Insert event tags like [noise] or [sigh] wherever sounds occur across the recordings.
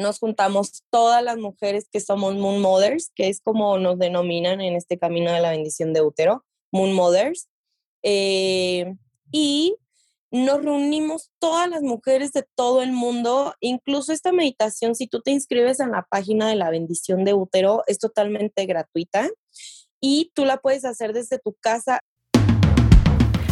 Nos juntamos todas las mujeres que somos Moon Mothers, que es como nos denominan en este camino de la bendición de útero, Moon Mothers. Eh, y nos reunimos todas las mujeres de todo el mundo, incluso esta meditación, si tú te inscribes en la página de la bendición de útero, es totalmente gratuita y tú la puedes hacer desde tu casa.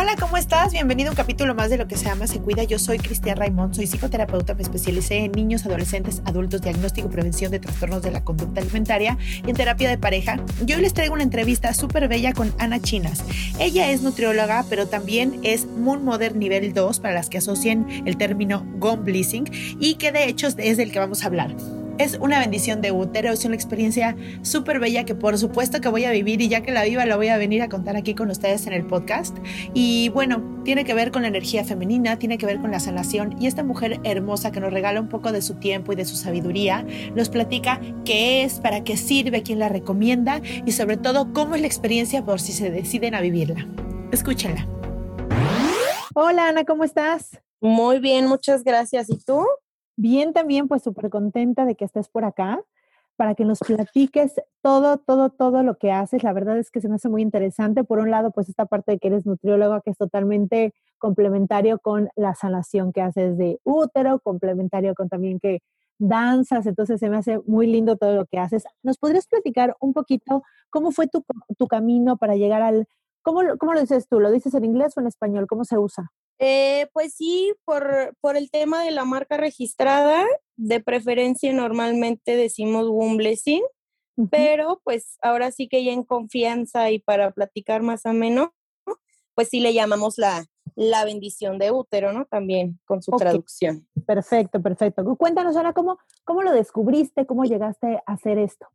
Hola, ¿cómo estás? Bienvenido a un capítulo más de Lo que se llama Se Cuida. Yo soy Cristian Raimond, soy psicoterapeuta, me especialicé en niños, adolescentes, adultos, diagnóstico y prevención de trastornos de la conducta alimentaria y en terapia de pareja. Yo hoy les traigo una entrevista súper bella con Ana Chinas. Ella es nutrióloga, pero también es Moon Mother nivel 2 para las que asocien el término Gone Blissing y que de hecho es del que vamos a hablar. Es una bendición de útero, es una experiencia súper bella que por supuesto que voy a vivir y ya que la viva la voy a venir a contar aquí con ustedes en el podcast. Y bueno, tiene que ver con la energía femenina, tiene que ver con la sanación y esta mujer hermosa que nos regala un poco de su tiempo y de su sabiduría, nos platica qué es, para qué sirve, quién la recomienda y sobre todo cómo es la experiencia por si se deciden a vivirla. Escúchenla. Hola Ana, ¿cómo estás? Muy bien, muchas gracias. ¿Y tú? Bien, también pues súper contenta de que estés por acá para que nos platiques todo, todo, todo lo que haces. La verdad es que se me hace muy interesante. Por un lado, pues esta parte de que eres nutrióloga, que es totalmente complementario con la sanación que haces de útero, complementario con también que danzas, entonces se me hace muy lindo todo lo que haces. ¿Nos podrías platicar un poquito cómo fue tu, tu camino para llegar al... ¿cómo, ¿Cómo lo dices tú? ¿Lo dices en inglés o en español? ¿Cómo se usa? Eh, pues sí, por, por, el tema de la marca registrada, de preferencia normalmente decimos Womb Blessing, pero pues ahora sí que ya en confianza y para platicar más o menos, pues sí le llamamos la, la bendición de útero, ¿no? También con su traducción. Perfecto, perfecto. Cuéntanos ahora cómo, cómo lo descubriste, cómo llegaste a hacer esto.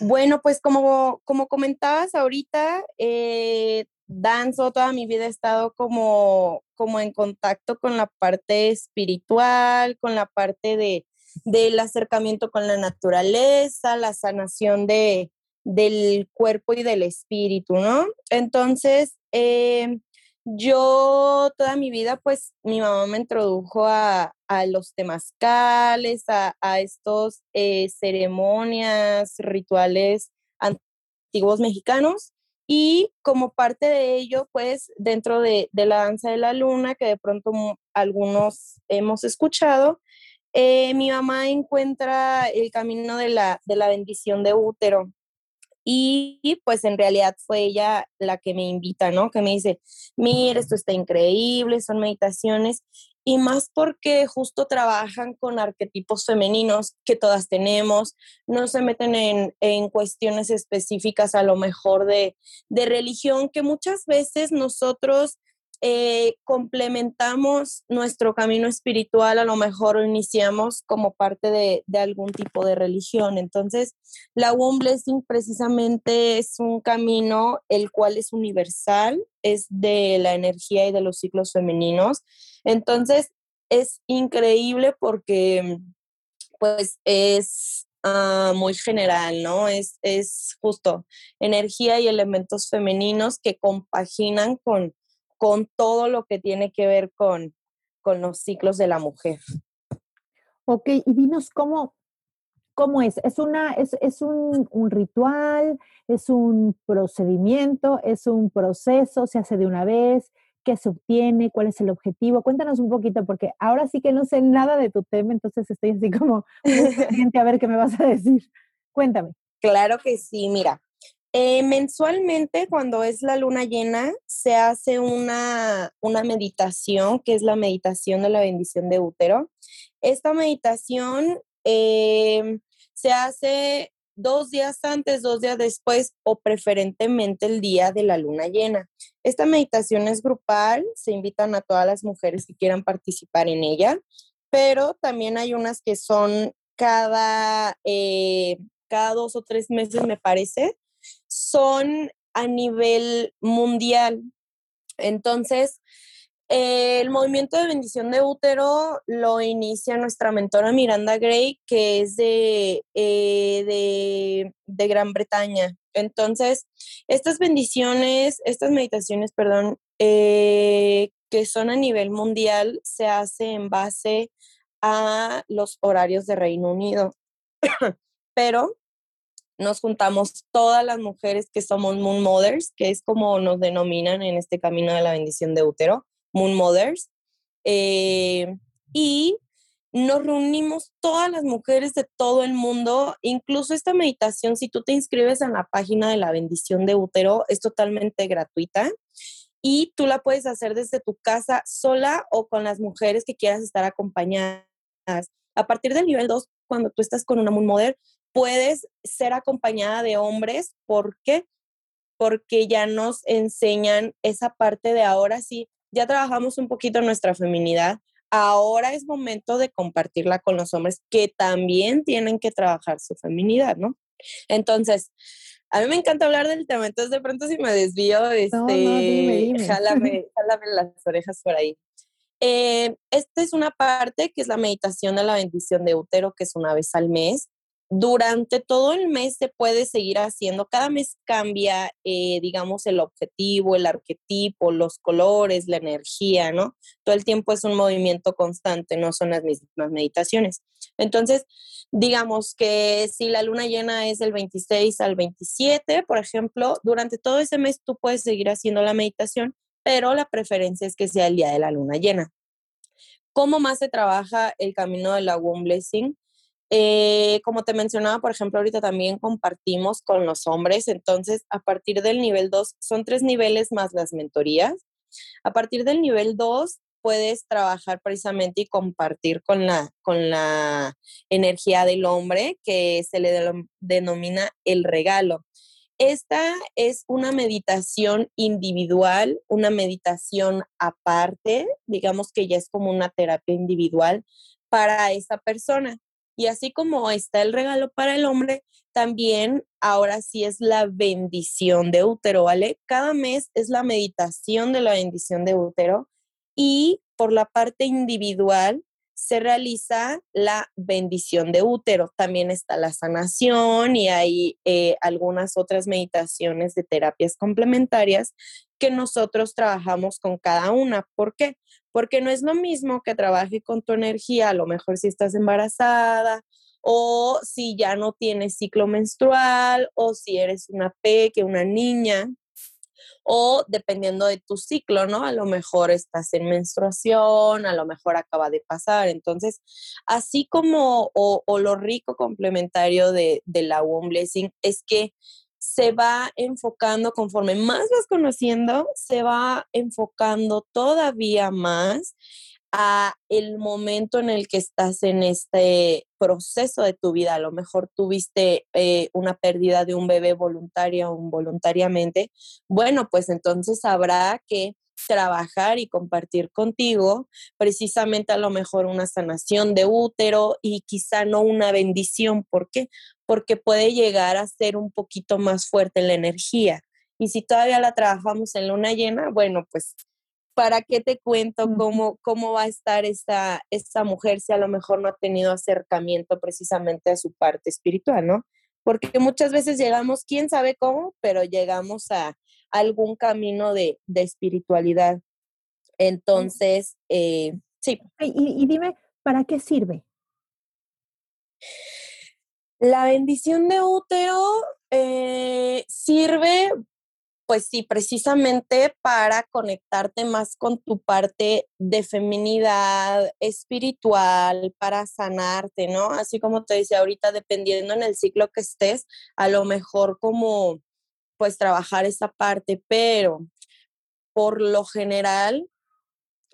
Bueno, pues como, como comentabas ahorita, eh, danzo, toda mi vida he estado como, como en contacto con la parte espiritual, con la parte de, del acercamiento con la naturaleza, la sanación de, del cuerpo y del espíritu, ¿no? Entonces, eh, yo toda mi vida, pues mi mamá me introdujo a, a los temazcales, a, a estos eh, ceremonias, rituales antiguos mexicanos. Y como parte de ello, pues dentro de, la danza de la luna, que de pronto algunos hemos escuchado, eh, mi mamá encuentra el camino de la, de la bendición de útero. Y, pues en realidad fue ella la que me invita, ¿no? Que me dice, mira, esto está increíble, son meditaciones y más porque justo trabajan con arquetipos femeninos que todas tenemos, no se meten en, en cuestiones específicas a lo mejor de, de, religión, que muchas veces nosotros eh, complementamos nuestro camino espiritual, a lo mejor iniciamos como parte de, algún tipo de religión. Entonces, la Womb Blessing precisamente es un camino el cual es universal, es de la energía y de los ciclos femeninos. Entonces, es increíble porque pues es uh, muy general, ¿no? Es, es justo energía y elementos femeninos que compaginan con, con todo lo que tiene que ver con, con los ciclos de la mujer. Ok, y dinos cómo, cómo es. ¿Es, una, es, es un, un, ritual? ¿Es un procedimiento? ¿Es un proceso? ¿Se hace de una vez? ¿Qué se obtiene? ¿Cuál es el objetivo? Cuéntanos un poquito, porque ahora sí que no sé nada de tu tema, entonces estoy así como gente [laughs] a ver qué me vas a decir. Cuéntame. Claro que sí, mira. Eh, mensualmente, cuando es la luna llena, se hace una, una meditación, que es la meditación de la bendición de útero. Esta meditación eh, se hace dos días antes, dos días después o preferentemente el día de la luna llena. Esta meditación es grupal, se invitan a todas las mujeres que quieran participar en ella, pero también hay unas que son cada, eh, cada dos o tres meses, me parece, son a nivel mundial. Entonces, el movimiento de bendición de útero lo inicia nuestra mentora Miranda Gray, que es de, eh, de, Gran Bretaña. Entonces, estas bendiciones, estas meditaciones, perdón, eh, que son a nivel mundial, se hace en base a los horarios de Reino Unido. [coughs] Pero nos juntamos todas las mujeres que somos Moon Mothers, que es como nos denominan en este camino de la bendición de útero Moon Mothers. Eh, y nos reunimos todas las mujeres de todo el mundo, incluso esta meditación, si tú te inscribes en la página de la bendición de útero, es totalmente gratuita y tú la puedes hacer desde tu casa sola o con las mujeres que quieras estar acompañadas. A partir del nivel 2, cuando tú estás con una Moon Mother, puedes ser acompañada de hombres. ¿Por qué? Porque ya nos enseñan esa parte de ahora sí, ya trabajamos un poquito nuestra feminidad, ahora es momento de compartirla con los hombres que también tienen que trabajar su feminidad, ¿no? Entonces, a mí me encanta hablar del tema, entonces de pronto si me desvío, este, no, Jálame, las orejas por ahí. Eh, esta es una parte que es la meditación de la bendición de útero, que es una vez al mes durante todo el mes se puede seguir haciendo. Cada mes cambia, eh, digamos, el objetivo, el arquetipo, los colores, la energía, ¿no? Todo el tiempo es un movimiento constante, no son las mismas meditaciones. Entonces, digamos que si la luna llena es del 26 al 27, por ejemplo, durante todo ese mes tú puedes seguir haciendo la meditación, pero la preferencia es que sea el día de la luna llena. ¿Cómo más se trabaja el camino de la Womb Blessing? Eh, como te mencionaba, por ejemplo, ahorita también compartimos con los hombres, entonces a partir del nivel 2, son tres niveles más las mentorías. A partir del nivel 2 puedes trabajar precisamente y compartir con la, con la energía del hombre que se le denomina el regalo. Esta es una meditación individual, una meditación aparte, digamos que ya es como una terapia individual para esa persona. Y así como está el regalo para el hombre, también ahora sí es la bendición de útero, ¿vale? Cada mes es la meditación de la bendición de útero y por la parte individual se realiza la bendición de útero. También está la sanación y hay eh, algunas otras meditaciones de terapias complementarias que nosotros trabajamos con cada una. ¿Por qué? Porque no es lo mismo que trabaje con tu energía, a lo mejor si estás embarazada o si ya no tienes ciclo menstrual o si eres una peque, una niña o dependiendo de tu ciclo, ¿no? A lo mejor estás en menstruación, a lo mejor acaba de pasar. Entonces, así como o, lo rico complementario de, de la womb blessing es que se va enfocando, conforme más vas conociendo, se va enfocando todavía más a el momento en el que estás en este proceso de tu vida. A lo mejor tuviste eh, una pérdida de un bebé voluntaria o involuntariamente. Bueno, pues entonces habrá que trabajar y compartir contigo precisamente a lo mejor una sanación de útero y quizá no una bendición. ¿Por qué? Porque puede llegar a ser un poquito más fuerte la energía. Y si todavía la trabajamos en luna llena, bueno, pues ¿para qué te cuento cómo, cómo va a estar esta, esta mujer si a lo mejor no ha tenido acercamiento precisamente a su parte espiritual, ¿no? Porque muchas veces llegamos, quién sabe cómo, pero llegamos a, algún camino de, espiritualidad. Entonces, eh, sí. Y, dime, ¿para qué sirve? La bendición de útero eh, sirve, pues sí, precisamente para conectarte más con tu parte de feminidad espiritual, para sanarte, ¿no? Así como te decía ahorita, dependiendo en el ciclo que estés, a lo mejor como pues trabajar esa parte, pero por lo general,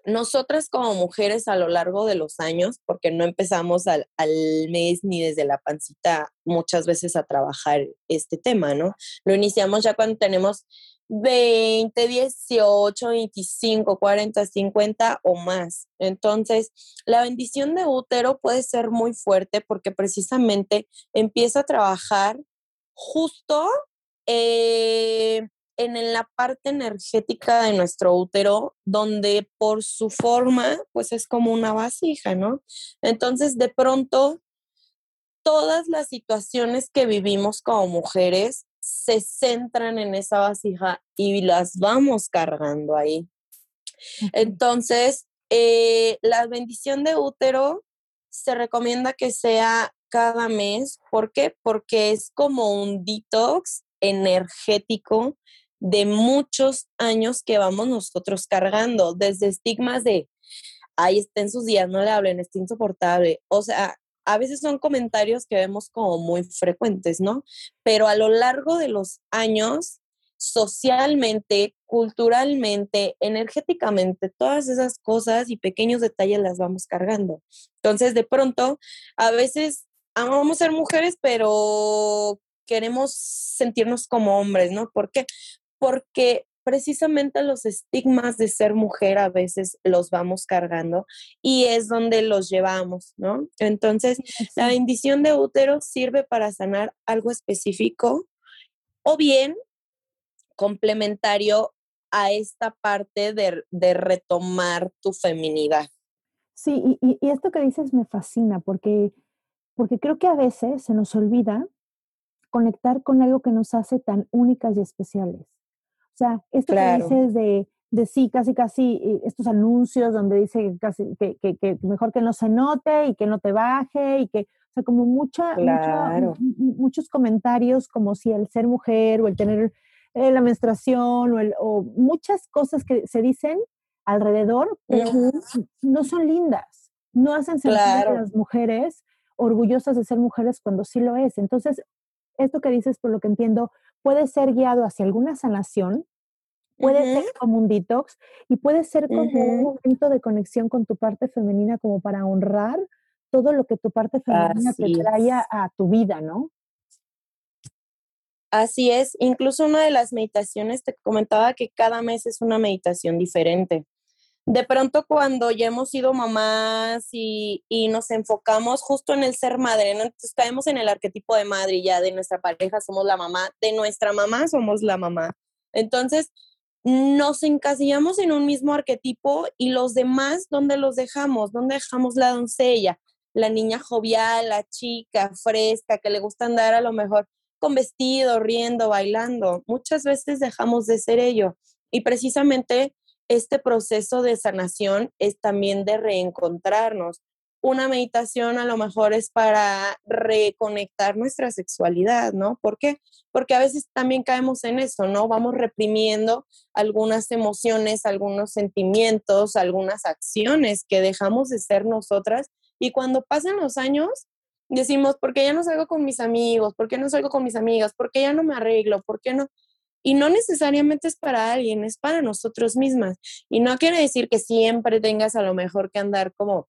nosotras como mujeres a lo largo de los años, porque no empezamos al, al, mes ni desde la pancita muchas veces a trabajar este tema, ¿no? Lo iniciamos ya cuando tenemos 20, 18, 25, 40, 50 o más. Entonces, la bendición de útero puede ser muy fuerte porque precisamente empieza a trabajar justo eh, en la parte energética de nuestro útero, donde por su forma, pues es como una vasija, ¿no? Entonces, de pronto, todas las situaciones que vivimos como mujeres se centran en esa vasija y las vamos cargando ahí. Entonces, eh, la bendición de útero se recomienda que sea cada mes. ¿Por qué? Porque es como un detox energético de muchos años que vamos nosotros cargando, desde estigmas de, ahí está sus días, no le hablen, está insoportable. O sea, a veces son comentarios que vemos como muy frecuentes, ¿no? Pero a lo largo de los años, socialmente, culturalmente, energéticamente, todas esas cosas y pequeños detalles las vamos cargando. Entonces, de pronto, a veces amamos ser mujeres, pero queremos sentirnos como hombres, ¿no? ¿Por qué? Porque precisamente los estigmas de ser mujer a veces los vamos cargando y es donde los llevamos, ¿no? Entonces, la bendición de útero sirve para sanar algo específico o bien complementario a esta parte de, de retomar tu feminidad. Sí, y, y, esto que dices me fascina porque, porque creo que a veces se nos olvida conectar con algo que nos hace tan únicas y especiales. O sea, esto que dices de, de sí, casi, casi, eh, estos anuncios donde dice casi que, que, que, mejor que no se note y que no te baje y que, o sea, como mucha, muchos comentarios como si el ser mujer o el tener eh, la menstruación o, el, o, muchas cosas que se dicen alrededor, pero no son lindas, no hacen sentir a las mujeres orgullosas de ser mujeres cuando sí lo es. Entonces, esto que dices, por lo que entiendo, puede ser guiado hacia alguna sanación, puede ser como un detox y puede ser como un momento de conexión con tu parte femenina como para honrar todo lo que tu parte femenina te trae a tu vida, ¿no? Así es, incluso una de las meditaciones te comentaba que cada mes es una meditación diferente de pronto cuando ya hemos sido mamás y, nos enfocamos justo en el ser madre, ¿no? Entonces caemos en el arquetipo de madre ya de nuestra pareja somos la mamá, de nuestra mamá somos la mamá. Entonces nos encasillamos en un mismo arquetipo y los demás, ¿dónde los dejamos? ¿Dónde dejamos la doncella? La niña jovial, la chica, fresca, que le gusta andar a lo mejor con vestido, riendo, bailando. Muchas veces dejamos de ser ello. Y precisamente este proceso de sanación es también de reencontrarnos. Una meditación a lo mejor es para reconectar nuestra sexualidad, ¿no? ¿Por qué? Porque a veces también caemos en eso, ¿no? Vamos reprimiendo algunas emociones, algunos sentimientos, algunas acciones que dejamos de ser nosotras y cuando pasan los años decimos, ¿por qué ya no salgo con mis amigos? ¿Por qué no salgo con mis amigas? ¿Por qué ya no me arreglo? ¿Por qué no? Y no necesariamente es para alguien, es para nosotros mismas. Y no quiere decir que siempre tengas a lo mejor que andar como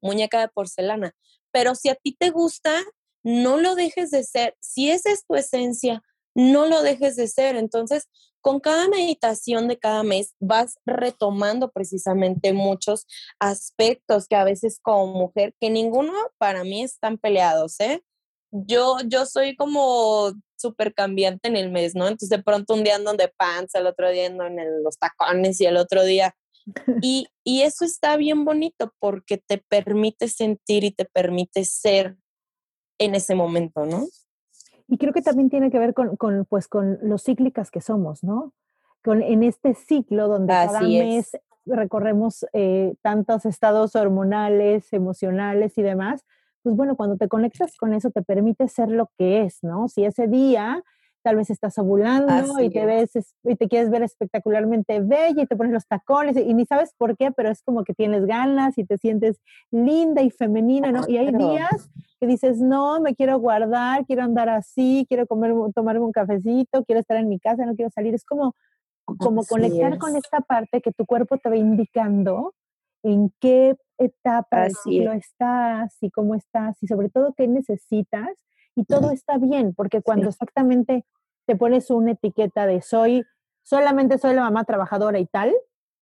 muñeca de porcelana, pero si a ti te gusta, no lo dejes de ser. Si esa es tu esencia, no lo dejes de ser. Entonces, con cada meditación de cada mes vas retomando precisamente muchos aspectos que a veces como mujer, que ninguno para mí están peleados, ¿eh? Yo, yo soy como súper cambiante en el mes, ¿no? Entonces de pronto un día ando de panza, el otro día ando en los tacones y el otro día... [laughs] Y, y eso está bien bonito porque te permite sentir y te permite ser en ese momento, ¿no? Y creo que también tiene que ver con, con pues, con los cíclicas que somos, ¿no? Con, en este ciclo donde cada mes recorremos eh, tantos estados hormonales, emocionales y demás, pues bueno, cuando te conectas con eso te permite ser lo que es, ¿no? Si ese día tal vez estás ovulando y te ves y te quieres ver espectacularmente bella y te pones los tacones y, ni sabes por qué, pero es como que tienes ganas y te sientes linda y femenina, ¿no? Y hay días que dices, no, me quiero guardar, quiero andar así, quiero comer, tomarme un cafecito, quiero estar en mi casa, no quiero salir. Es como, como conectar con esta parte que tu cuerpo te va indicando en qué etapa del ciclo estás y cómo estás y sobre todo qué necesitas y todo está bien, porque cuando exactamente te pones una etiqueta de soy, solamente soy la mamá trabajadora y tal,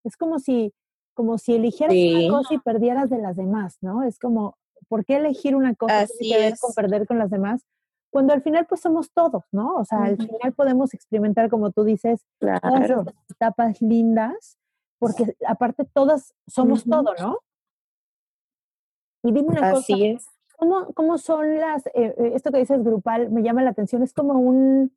es como si, como si eligieras una cosa y perdieras de las demás, ¿no? Es como, ¿por qué elegir una cosa y con perder con las demás? Cuando al final pues somos todos, ¿no? O sea, al final podemos experimentar, como tú dices, todas las etapas lindas, porque aparte todas somos todo, ¿no? Y dime una Así cosa, es. ¿cómo, ¿cómo, son las, eh, eh, esto que dices grupal, me llama la atención, es como un,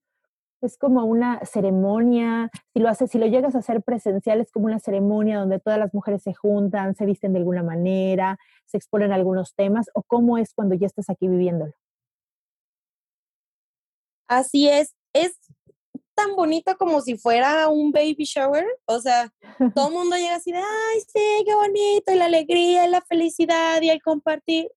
es como una ceremonia, si lo haces, si lo llegas a hacer presencial, es como una ceremonia donde todas las mujeres se juntan, se visten de alguna manera, se exponen algunos temas, o cómo es cuando ya estás aquí viviéndolo. Así es, es tan bonito como si fuera un baby shower, o sea, [laughs] todo el mundo llega así de, ay, sí, qué bonito, y la alegría, y la felicidad, y el compartir.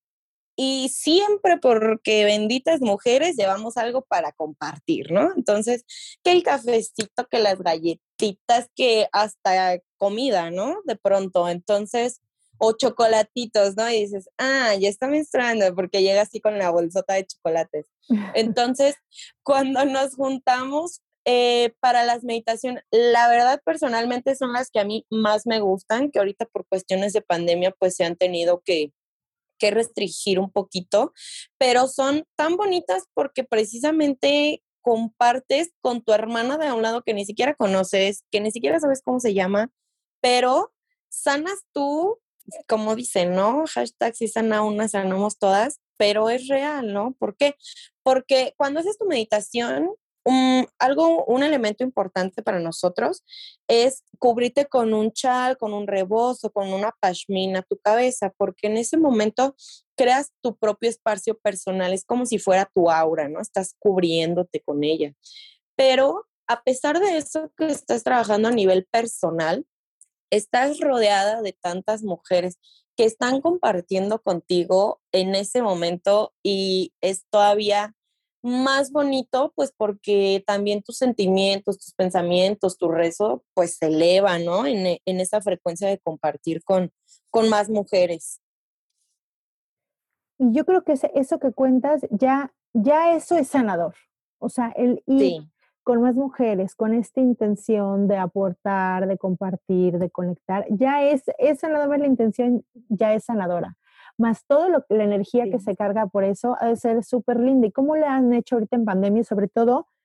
Y siempre porque benditas mujeres llevamos algo para compartir, ¿no? Entonces, que el cafecito, que las galletitas, que hasta comida, ¿no? De pronto, entonces, o chocolatitos, ¿no? Y dices, ah, ya está menstruando porque llega así con la bolsota de chocolates. [laughs] Entonces, cuando nos juntamos eh, para las meditaciones, la verdad personalmente son las que a mí más me gustan, que ahorita por cuestiones de pandemia pues se han tenido que, que restringir un poquito, pero son tan bonitas porque precisamente compartes con tu hermana de un lado que ni siquiera conoces, que ni siquiera sabes cómo se llama, pero sanas tú, como dicen, ¿no? Hashtag si sana una, sanamos todas, pero es real, ¿no? ¿Por qué? Porque cuando haces tu meditación, un, algo, un elemento importante para nosotros es cubrirte con un chal, con un rebozo, con una pashmina tu cabeza, porque en ese momento creas tu propio espacio personal, es como si fuera tu aura, ¿no? Estás cubriéndote con ella. Pero a pesar de eso que estás trabajando a nivel personal, estás rodeada de tantas mujeres que están compartiendo contigo en ese momento y es todavía más bonito, pues porque también tus sentimientos, tus pensamientos, tu rezo, pues se eleva, ¿no? En, e, en esa frecuencia de compartir con, con más mujeres. Y yo creo que eso que cuentas, ya, ya eso es sanador. O sea, el ir con más mujeres, con esta intención de aportar, de compartir, de conectar, ya es, es sanador, la intención ya es sanadora más todo lo, la energía que se carga por eso ha de ser súper linda. ¿Y cómo le han hecho ahorita en pandemia, sobre todo?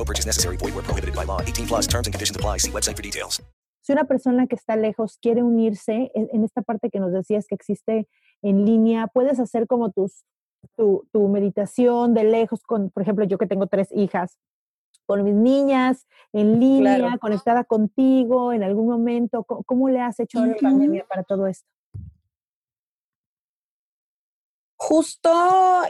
No purchase necessary. Void where prohibited by law. 18 plus terms and conditions apply. See website for details. Si una persona que está lejos quiere unirse, en, en esta parte que nos decías que existe en línea, puedes hacer como tus, tu, tu meditación de lejos con, por ejemplo, yo que tengo tres hijas, con mis niñas, en línea, conectada contigo en algún momento? ¿Cómo, le has hecho uh pandemia para todo esto? Justo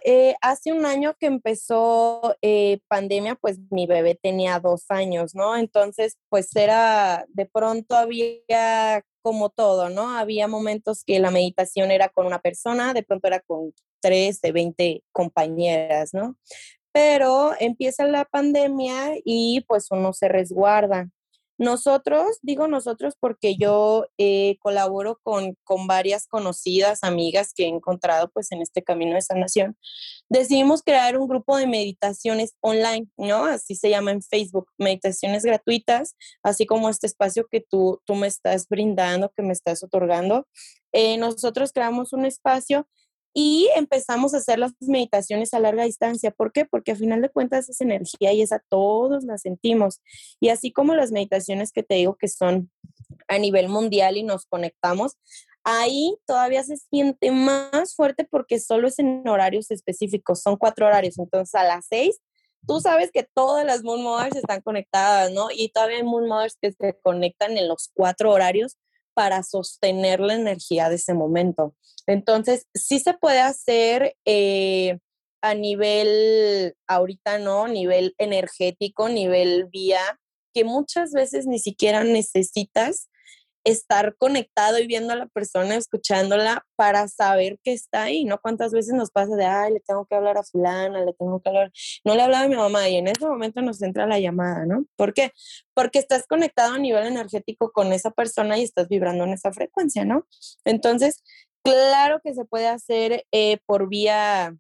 eh, hace un año que empezó eh, pandemia, pues mi bebé tenía dos años, ¿no? Entonces, pues era, de pronto había como todo, ¿no? Había momentos que la meditación era con una persona, de pronto era con tres de 20 compañeras, ¿no? pero empieza la pandemia y pues uno se resguarda. Nosotros, digo nosotros porque yo eh, colaboro con, con varias conocidas amigas que he encontrado pues en este camino de sanación, decidimos crear un grupo de meditaciones online, ¿no? Así se llama en Facebook, meditaciones gratuitas, así como este espacio que tú, tú me estás brindando, que me estás otorgando. Eh, nosotros creamos un espacio y empezamos a hacer las meditaciones a larga distancia. ¿Por qué? Porque a final de cuentas esa energía y esa todos la sentimos. Y así como las meditaciones que te digo que son a nivel mundial y nos conectamos, ahí todavía se siente más fuerte porque solo es en horarios específicos, son cuatro horarios. Entonces a las seis, tú sabes que todas las Moon Mothers están conectadas, ¿no? Y todavía hay Moon Mothers que se conectan en los cuatro horarios para sostener la energía de ese momento. Entonces, sí se puede hacer eh, a nivel, ahorita no, nivel energético, nivel vía, que muchas veces ni siquiera necesitas estar conectado y viendo a la persona, escuchándola para saber que está ahí, ¿no? ¿Cuántas veces nos pasa de, ay, le tengo que hablar a fulana, le tengo que hablar, no le hablaba a mi mamá y en ese momento nos entra la llamada, ¿no? ¿Por qué? Porque estás conectado a nivel energético con esa persona y estás vibrando en esa frecuencia, ¿no? Entonces, claro que se puede hacer eh, por vía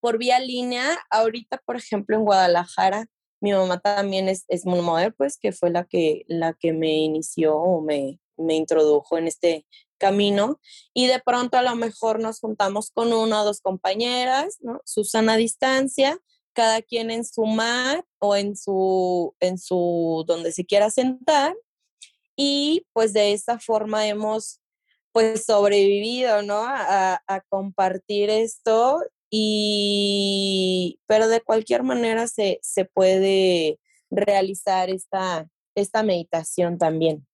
por vía línea. Ahorita, por ejemplo, en Guadalajara, mi mamá también es, es pues, que fue la que, la que me inició o me, me introdujo en este camino. Y de pronto a lo mejor nos juntamos con una o dos compañeras, ¿no? Susana a distancia, cada quien en su mat o en su, en su, donde se quiera sentar. Y pues de esa forma hemos pues sobrevivido, ¿no? A compartir esto y, pero de cualquier manera se, se puede realizar esta, esta meditación también.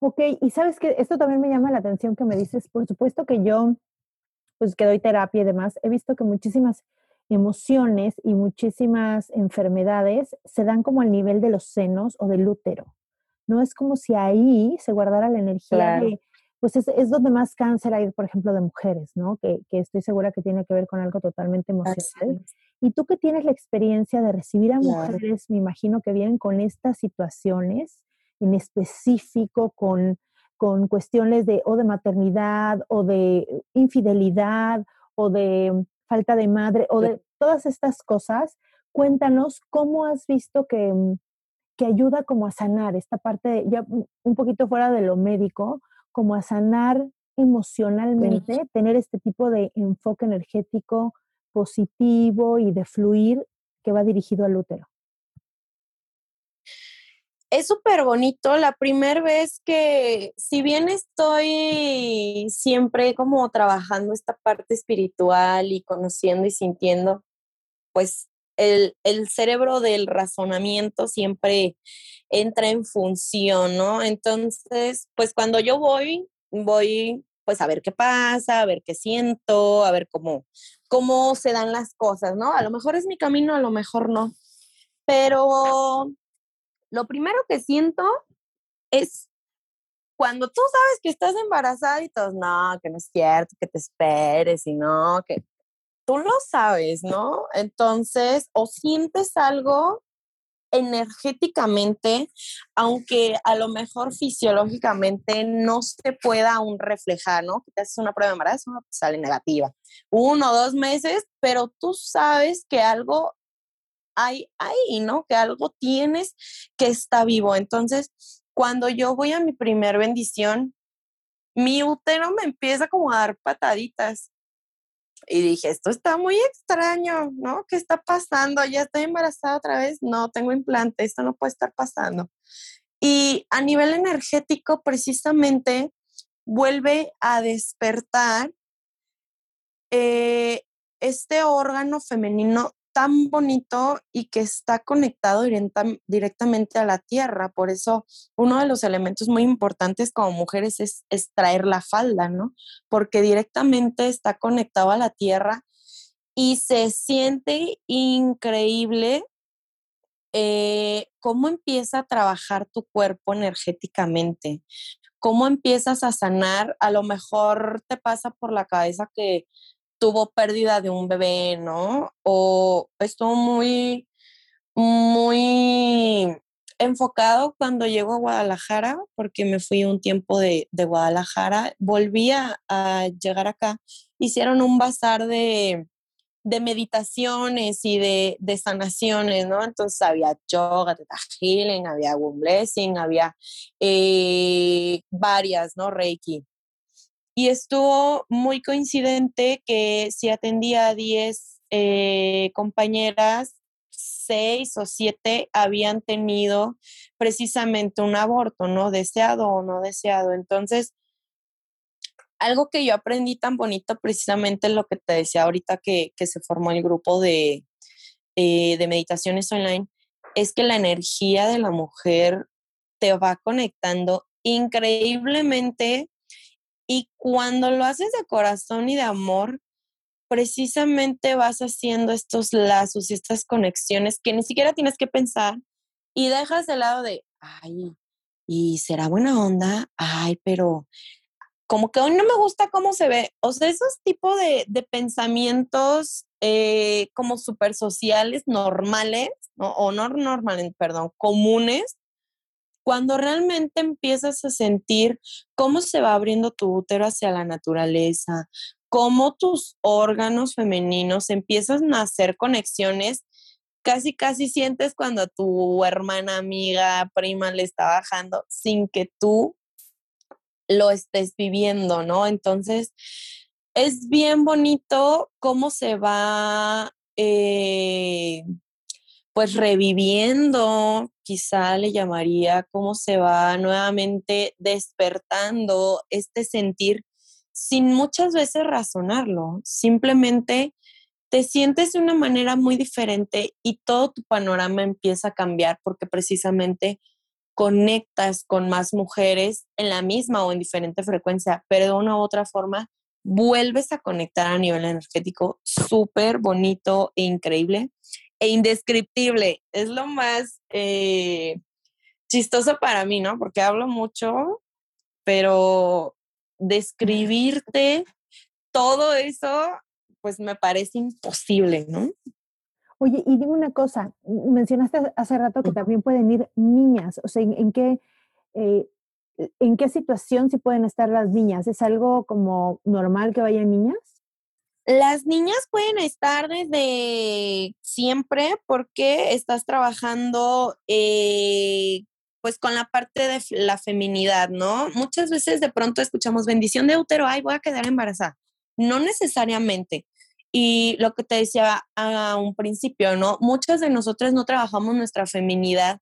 Ok, y sabes que esto también me llama la atención que me dices, por supuesto que yo, pues que doy terapia y demás, he visto que muchísimas emociones y muchísimas enfermedades se dan como al nivel de los senos o del útero. No es como si ahí se guardara la energía de pues es, donde más cáncer hay, por ejemplo, de mujeres, ¿no? Que, estoy segura que tiene que ver con algo totalmente emocional. Y tú que tienes la experiencia de recibir a mujeres, me imagino que vienen con estas situaciones, en específico con, con cuestiones de o de maternidad o de infidelidad o de falta de madre o de todas estas cosas, cuéntanos cómo has visto que, que ayuda como a sanar esta parte, ya un poquito fuera de lo médico, como a sanar emocionalmente, tener este tipo de enfoque energético positivo y de fluir que va dirigido al útero. Es súper bonito. La primera vez que, si bien estoy siempre como trabajando esta parte espiritual y conociendo y sintiendo, pues el, el, cerebro del razonamiento siempre entra en función, ¿no? Entonces, pues cuando yo voy, voy pues a ver qué pasa, a ver qué siento, a ver cómo, cómo se dan las cosas, ¿no? A lo mejor es mi camino, a lo mejor no. Pero lo primero que siento es cuando tú sabes que estás embarazada y todos, no, que no es cierto, que te esperes y no, que tú lo sabes, ¿no? Entonces, o sientes algo energéticamente, aunque a lo mejor fisiológicamente no se pueda aún reflejar, ¿no? Que te haces una prueba de embarazo, sale negativa. Uno o dos meses, pero tú sabes que algo hay ahí, ¿no? Que algo tienes que está vivo. Entonces, cuando yo voy a mi primer bendición, mi útero me empieza como a dar pataditas y dije, esto está muy extraño, ¿no? ¿Qué está pasando? ¿Ya estoy embarazada otra vez? No, tengo implante, esto no puede estar pasando. Y a nivel energético, precisamente, vuelve a despertar eh, este órgano femenino tan bonito y que está conectado directamente a la tierra. Por eso uno de los elementos muy importantes como mujeres es, traer la falda, ¿no? Porque directamente está conectado a la tierra y se siente increíble eh, cómo empieza a trabajar tu cuerpo energéticamente, cómo empiezas a sanar. A lo mejor te pasa por la cabeza que tuvo pérdida de un bebé, ¿no? O estuvo muy, muy enfocado cuando llego a Guadalajara, porque me fui un tiempo de, Guadalajara, volví a, llegar acá, hicieron un bazar de, meditaciones y de, sanaciones, ¿no? Entonces había yoga, teta healing, había womb blessing, había eh, varias, ¿no? Reiki. Y estuvo muy coincidente que si atendía a 10 eh, compañeras, seis o siete habían tenido precisamente un aborto, no deseado o no deseado. Entonces, algo que yo aprendí tan bonito, precisamente lo que te decía ahorita que, se formó el grupo de, eh, de meditaciones online, es que la energía de la mujer te va conectando increíblemente y cuando lo haces de corazón y de amor, precisamente vas haciendo estos lazos y estas conexiones que ni siquiera tienes que pensar y dejas de lado de, ay, ¿y será buena onda? Ay, pero como que hoy no me gusta cómo se ve. O sea, esos tipos de, pensamientos eh, como súper sociales, normales, o no normales, perdón, comunes, cuando realmente empiezas a sentir cómo se va abriendo tu útero hacia la naturaleza, cómo tus órganos femeninos empiezan a hacer conexiones, casi, casi sientes cuando a tu hermana, amiga, prima le está bajando sin que tú lo estés viviendo, ¿no? Entonces, es bien bonito cómo se va, eh, pues, reviviendo, quizá le llamaría, cómo se va nuevamente despertando este sentir sin muchas veces razonarlo, simplemente te sientes de una manera muy diferente y todo tu panorama empieza a cambiar porque precisamente conectas con más mujeres en la misma o en diferente frecuencia, pero de una u otra forma vuelves a conectar a nivel energético súper bonito e increíble e indescriptible. Es lo más eh, chistoso para mí, ¿no? Porque hablo mucho, pero describirte todo eso, pues me parece imposible, ¿no? Oye, y dime una cosa, mencionaste hace rato que también pueden ir niñas, o sea, ¿en, qué, eh, ¿en qué situación sí pueden estar las niñas? ¿Es algo como normal que vayan niñas? Las niñas pueden estar desde siempre porque estás trabajando eh, pues con la parte de la feminidad, ¿no? Muchas veces de pronto escuchamos bendición de útero, ay, voy a quedar embarazada. No necesariamente. Y lo que te decía a un principio, ¿no? Muchas de nosotras no trabajamos nuestra feminidad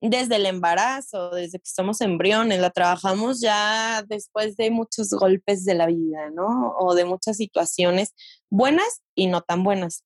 desde el embarazo, desde que somos embriones, la trabajamos ya después de muchos golpes de la vida, ¿no? O de muchas situaciones buenas y no tan buenas.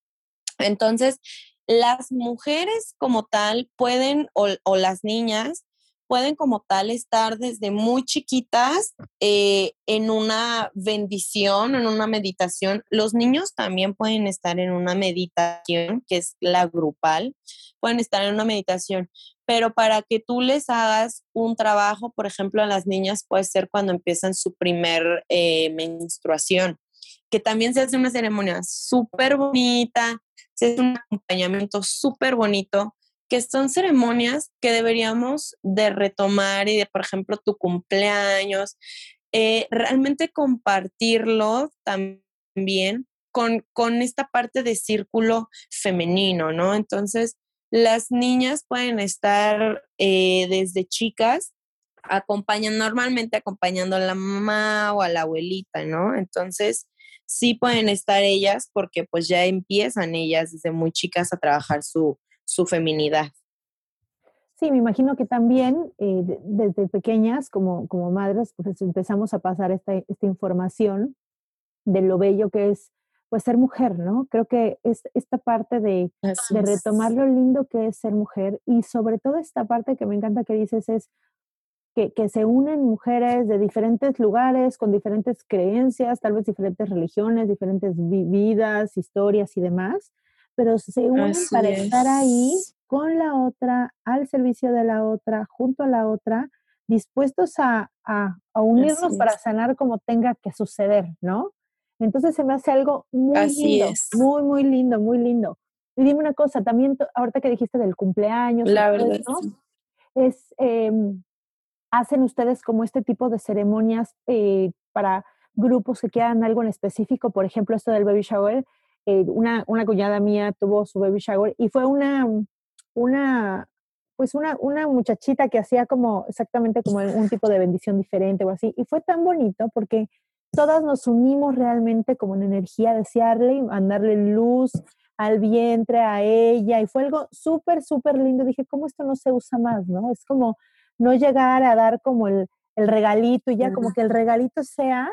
Entonces, las mujeres como tal pueden, o, las niñas, pueden como tal estar desde muy chiquitas eh, en una bendición, en una meditación. Los niños también pueden estar en una meditación, que es la grupal, pueden estar en una meditación, pero para que tú les hagas un trabajo, por ejemplo, a las niñas puede ser cuando empiezan su primer eh, menstruación, que también se hace una ceremonia súper bonita, se hace un acompañamiento súper bonito que son ceremonias que deberíamos de retomar y de, por ejemplo, tu cumpleaños, eh, realmente compartirlo también con, con esta parte de círculo femenino, ¿no? Entonces, las niñas pueden estar eh, desde chicas acompañan normalmente acompañando a la mamá o a la abuelita, ¿no? Entonces, sí pueden estar ellas porque pues ya empiezan ellas desde muy chicas a trabajar su, su feminidad. Sí, me imagino que también eh, desde pequeñas, como, como madres, pues empezamos a pasar esta, esta información de lo bello que es pues ser mujer, ¿no? Creo que es esta parte de, de, retomar lo lindo que es ser mujer y sobre todo esta parte que me encanta que dices es que, que, se unen mujeres de diferentes lugares, con diferentes creencias, tal vez diferentes religiones, diferentes vidas, historias y demás, pero se unen para estar ahí con la otra, al servicio de la otra, junto a la otra, dispuestos a, a, unirnos para sanar como tenga que suceder, ¿no? Entonces se me hace algo muy lindo, muy, muy lindo, muy lindo. Y dime una cosa, también ahorita que dijiste del cumpleaños, la verdad, es, em, hacen ustedes como este tipo de ceremonias eh, para grupos que quieran algo en específico, por ejemplo, esto del baby shower, eh, una, una cuñada mía tuvo su baby shower y fue una, una, pues una, una muchachita que hacía como exactamente como un tipo de bendición diferente o así. Y fue tan bonito porque todas nos unimos realmente como en energía, desearle y mandarle luz al vientre, a ella. Y fue algo súper, súper lindo. Dije, ¿cómo esto no se usa más? ¿No? Es como no llegar a dar como el, el regalito y ya como que el regalito sea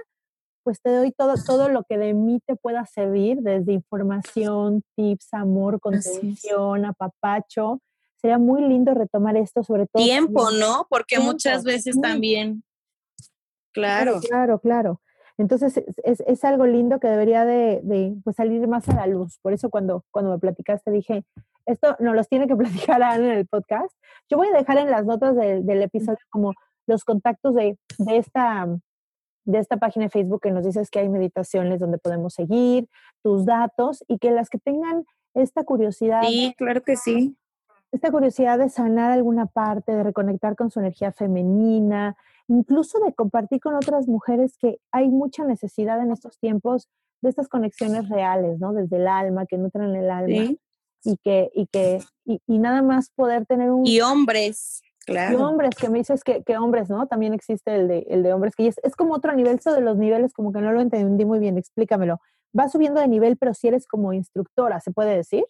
pues te doy todo, todo lo que de mí te pueda servir, desde información, tips, amor, contención, apapacho. Sería muy lindo retomar esto, sobre todo. Tiempo, ¿no? Porque muchas veces también. Claro. Claro, claro. Entonces es, es, algo lindo que debería de, de pues, salir más a la luz. Por eso cuando, cuando me platicaste dije, esto no los tiene que [laughs] platicar Ana en el podcast. Yo voy a dejar en las notas del, del episodio como los contactos de, de esta de esta página de Facebook que nos dices que hay meditaciones donde podemos seguir, tus datos y que las que tengan esta curiosidad. Sí, claro que sí. Esta curiosidad de sanar alguna parte, de reconectar con su energía femenina, incluso de compartir con otras mujeres que hay mucha necesidad en estos tiempos de estas conexiones reales, ¿no? Desde el alma, que nutren el alma. Y que, y que, y nada más poder tener un... Y hombres y hombres, que me dices que, que, hombres, ¿no? También existe el de, el de hombres, que es, es como otro nivel, eso de los niveles, como que no lo entendí muy bien, explícamelo. Va subiendo de nivel, pero si eres como instructora, ¿se puede decir?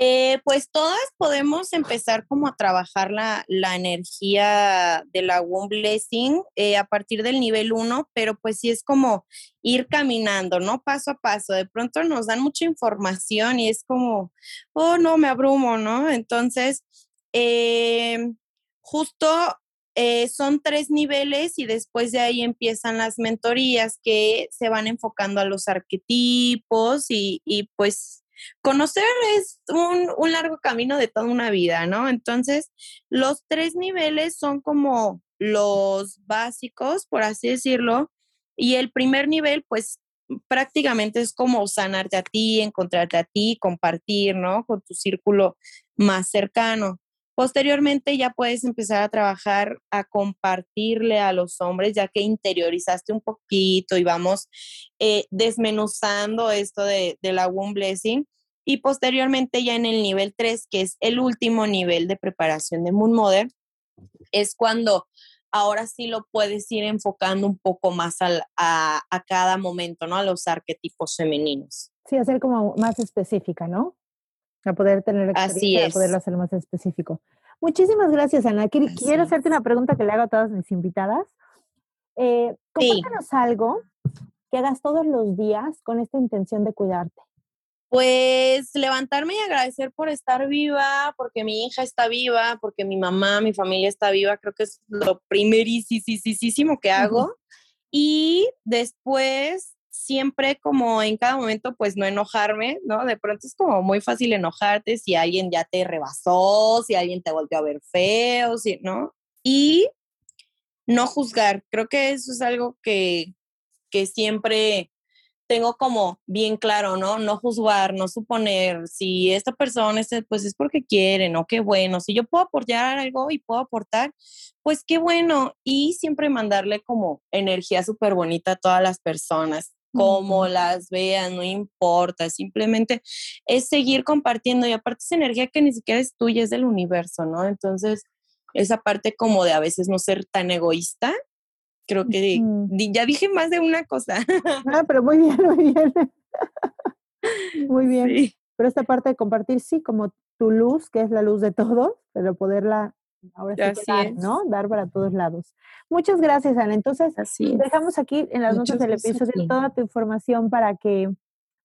Eh, pues todas podemos empezar como a trabajar la, la energía de la Womb Blessing eh, a partir del nivel 1, pero pues sí es como ir caminando, ¿no? Paso a paso. De pronto nos dan mucha información y es como, oh, no, me abrumo, ¿no? Entonces, eh, justo son tres niveles y después de ahí empiezan las mentorías que se van enfocando a los arquetipos y, y pues conocer es un, un, largo camino de toda una vida, ¿no? Entonces, los tres niveles son como los básicos, por así decirlo, y el primer nivel, pues prácticamente es como sanarte a ti, encontrarte a ti, compartir, ¿no? Con tu círculo más cercano. Posteriormente ya puedes empezar a trabajar, a compartirle a los hombres, ya que interiorizaste un poquito y vamos eh, desmenuzando esto de, de la womb blessing. Y posteriormente ya en el nivel 3, que es el último nivel de preparación de Moon Mother, es cuando ahora sí lo puedes ir enfocando un poco más a, a, cada momento, ¿no? A los arquetipos femeninos. Sí, hacer como más específica, ¿no? A poder tener Así poderlo hacer más específico. Muchísimas gracias, Ana. Quiero hacerte una pregunta que le hago a todas mis invitadas. Eh, compártanos algo que hagas todos los días con esta intención de cuidarte. Pues levantarme y agradecer por estar viva, porque mi hija está viva, porque mi mamá, mi familia está viva, creo que es lo primerísimo que hago. Y después siempre como en cada momento, pues no enojarme, ¿no? De pronto es como muy fácil enojarte si alguien ya te rebasó, si alguien te volvió a ver feo, si, ¿no? Y no juzgar. Creo que eso es algo que, que siempre tengo como bien claro, ¿no? No juzgar, no suponer si esta persona, pues es porque quiere, ¿no? Qué bueno. Si yo puedo apoyar algo y puedo aportar, pues qué bueno. Y siempre mandarle como energía súper bonita a todas las personas cómo las vean, no importa, simplemente es seguir compartiendo y aparte es energía que ni siquiera es tuya, es del universo, ¿no? Entonces, esa parte como de a veces no ser tan egoísta, creo que ya dije más de una cosa. Ah, pero muy bien, muy bien. [laughs] muy bien. Pero esta parte de compartir, sí, como tu luz, que es la luz de todos, pero poderla Ahora sí, dar, ¿no? Dar para todos lados. Muchas gracias, Ana. Entonces, dejamos aquí en las notas del episodio toda tu información para que,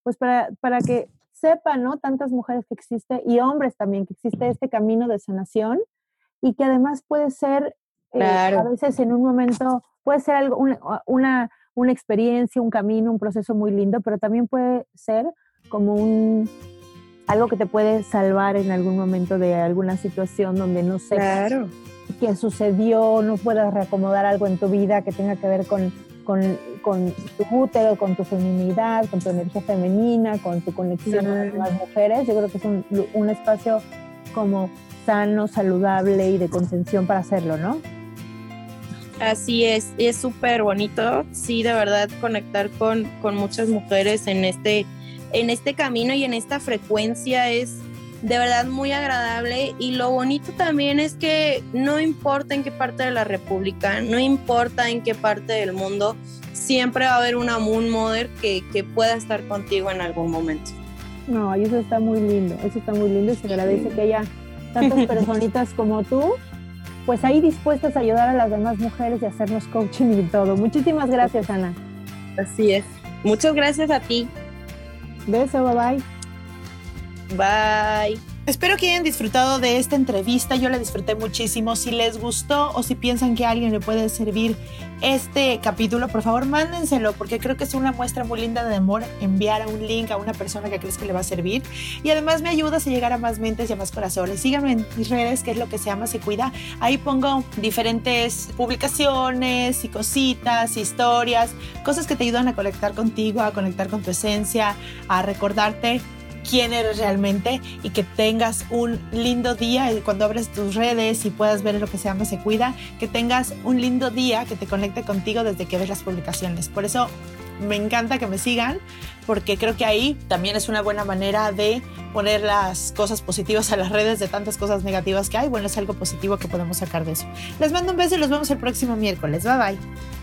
pues para, para que sepan, ¿no? Tantas mujeres que existe y hombres también, que existe este camino de sanación y que además puede ser, eh, a veces en un momento, puede ser algo, una, una, una experiencia, un camino, un proceso muy lindo, pero también puede ser como un algo que te puede salvar en algún momento de alguna situación donde no sé qué sucedió, no puedas reacomodar algo en tu vida que tenga que ver con, con, con tu útero, con tu feminidad, con tu energía femenina, con tu conexión con las mujeres. Yo creo que es un, un espacio como sano, saludable y de contención para hacerlo, ¿no? Así es, es súper bonito, sí, de verdad, conectar con, con muchas mujeres en este, en este camino y en esta frecuencia es de verdad muy agradable y lo bonito también es que no importa en qué parte de la República, no importa en qué parte del mundo, siempre va a haber una Moon Mother que, que pueda estar contigo en algún momento. No, y eso está muy lindo, eso está muy lindo y se agradece que haya tantas [laughs] personitas como tú, pues ahí dispuestas a ayudar a las demás mujeres y hacernos coaching y todo. Muchísimas gracias, Ana. Así es. Muchas gracias a ti. Beso, bye bye. Bye. Espero que hayan disfrutado de esta entrevista. Yo la disfruté muchísimo. Si les gustó o si piensan que a alguien le puede servir este capítulo, por favor mándenselo porque creo que es una muestra muy linda de amor enviar un link a una persona que crees que le va a servir. Y además me ayudas a llegar a más mentes y a más corazones. Síganme en mis redes, que es lo que se llama Se Cuida. Ahí pongo diferentes publicaciones y cositas, historias, cosas que te ayudan a conectar contigo, a conectar con tu esencia, a recordarte quién eres realmente y que tengas un lindo día cuando abres tus redes y puedas ver lo que se llama Se Cuida, que tengas un lindo día que te conecte contigo desde que ves las publicaciones. Por eso me encanta que me sigan porque creo que ahí también es una buena manera de poner las cosas positivas a las redes de tantas cosas negativas que hay. Bueno, es algo positivo que podemos sacar de eso. Les mando un beso y los vemos el próximo miércoles. Bye bye.